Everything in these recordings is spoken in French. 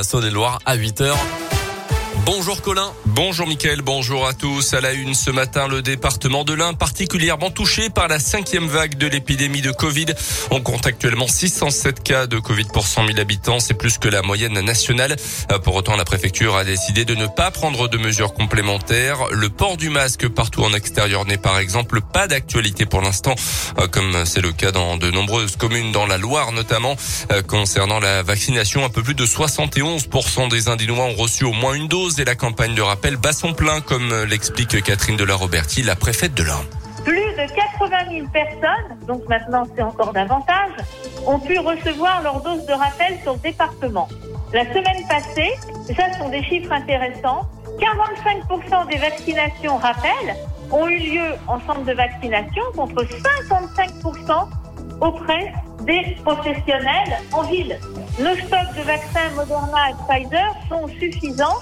Saône-et-Loire à 8h. Bonjour Colin. Bonjour Mickaël, bonjour à tous. À la une ce matin, le département de l'Ain particulièrement touché par la cinquième vague de l'épidémie de Covid. On compte actuellement 607 cas de Covid pour 100 000 habitants. C'est plus que la moyenne nationale. Pour autant, la préfecture a décidé de ne pas prendre de mesures complémentaires. Le port du masque partout en extérieur n'est par exemple pas d'actualité pour l'instant, comme c'est le cas dans de nombreuses communes dans la Loire notamment. Concernant la vaccination, un peu plus de 71% des Indinois ont reçu au moins une dose et la campagne de rappel bat son plein, comme l'explique Catherine de la Roberti, la préfète de l'Ain. Plus de 80 000 personnes, donc maintenant c'est encore davantage, ont pu recevoir leur dose de rappel sur le département. La semaine passée, ça sont des chiffres intéressants, 45% des vaccinations rappel ont eu lieu en centre de vaccination contre 55% auprès des professionnels en ville. Nos stocks de vaccins Moderna et Pfizer sont suffisants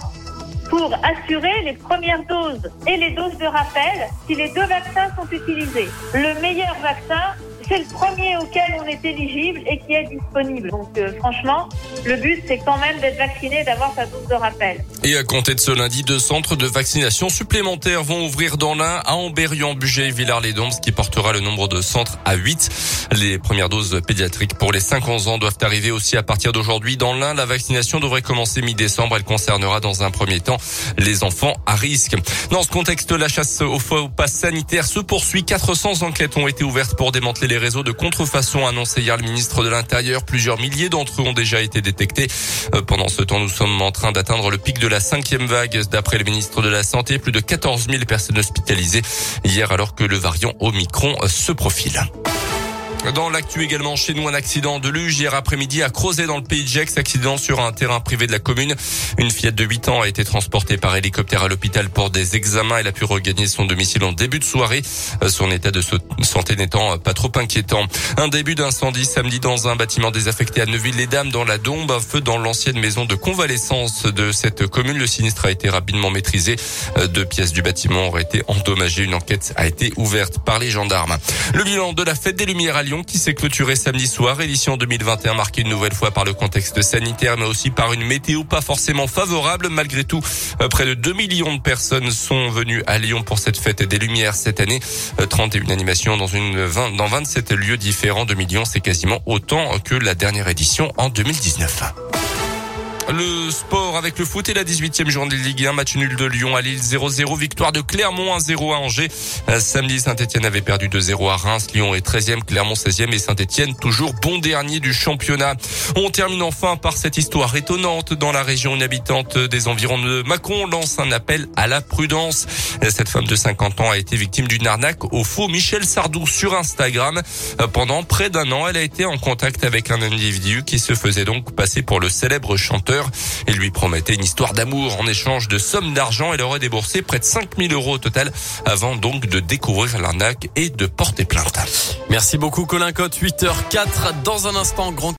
pour assurer les premières doses et les doses de rappel si les deux vaccins sont utilisés. Le meilleur vaccin, c'est le premier auquel on est éligible et qui est disponible. Donc euh, franchement, le but c'est quand même d'être vacciné, d'avoir sa dose de rappel. Et à compter de ce lundi, deux centres de vaccination supplémentaires vont ouvrir dans l'un à Amberieu, Bugey et Villars-les-Dombes, ce qui portera le nombre de centres à 8. Les premières doses pédiatriques pour les 5 ans doivent arriver aussi à partir d'aujourd'hui. Dans l'un, la vaccination devrait commencer mi-décembre. Elle concernera dans un premier temps les enfants à risque. Dans ce contexte, la chasse au faux pass sanitaire se poursuit. 400 enquêtes ont été ouvertes pour démanteler les réseaux de contrefaçon annoncé hier le ministre de l'Intérieur. Plusieurs milliers d'entre eux ont déjà été détectés. Euh, pendant ce temps, nous sommes en train d'atteindre le pic de la cinquième vague. D'après le ministre de la Santé, plus de 14 000 personnes hospitalisées hier alors que le variant Omicron se profile. Dans l'actu également chez nous, un accident de luge hier après-midi à Crozet dans le pays de Gex. Accident sur un terrain privé de la commune. Une fillette de 8 ans a été transportée par hélicoptère à l'hôpital pour des examens. Elle a pu regagner son domicile en début de soirée. Son état de santé n'étant pas trop inquiétant. Un début d'incendie samedi dans un bâtiment désaffecté à Neuville-les-Dames dans la Dombe. Un feu dans l'ancienne maison de convalescence de cette commune. Le sinistre a été rapidement maîtrisé. Deux pièces du bâtiment auraient été endommagées. Une enquête a été ouverte par les gendarmes. Le bilan de la fête des Lumières à Lyon qui s'est clôturée samedi soir. Édition 2021 marquée une nouvelle fois par le contexte sanitaire, mais aussi par une météo pas forcément favorable. Malgré tout, euh, près de 2 millions de personnes sont venues à Lyon pour cette fête des Lumières cette année. 31 euh, animations dans une 20, dans 27 lieux différents. 2 millions, c'est quasiment autant que la dernière édition en 2019. Le sport avec le foot et la 18e journée de Ligue 1. Match nul de Lyon à Lille 0-0. Victoire de Clermont 1-0 à Angers. Euh, samedi, Saint-Etienne avait perdu 2-0 à Reims. Lyon est 13e, Clermont 16e et Saint-Etienne toujours bon dernier du championnat. On termine enfin par cette histoire étonnante dans la région. Une habitante des environs de Mâcon lance un appel à la prudence. Euh, cette femme de 50 ans a été victime d'une arnaque au faux Michel Sardou sur Instagram. Euh, pendant près d'un an, elle a été en contact avec un individu qui se faisait donc passer pour le célèbre chanteur il lui promettait une histoire d'amour en échange de sommes d'argent. Elle aurait déboursé près de 5000 euros au total avant donc de découvrir l'arnaque et de porter plainte. Merci beaucoup Colin Cotte, 8h04 dans un instant grand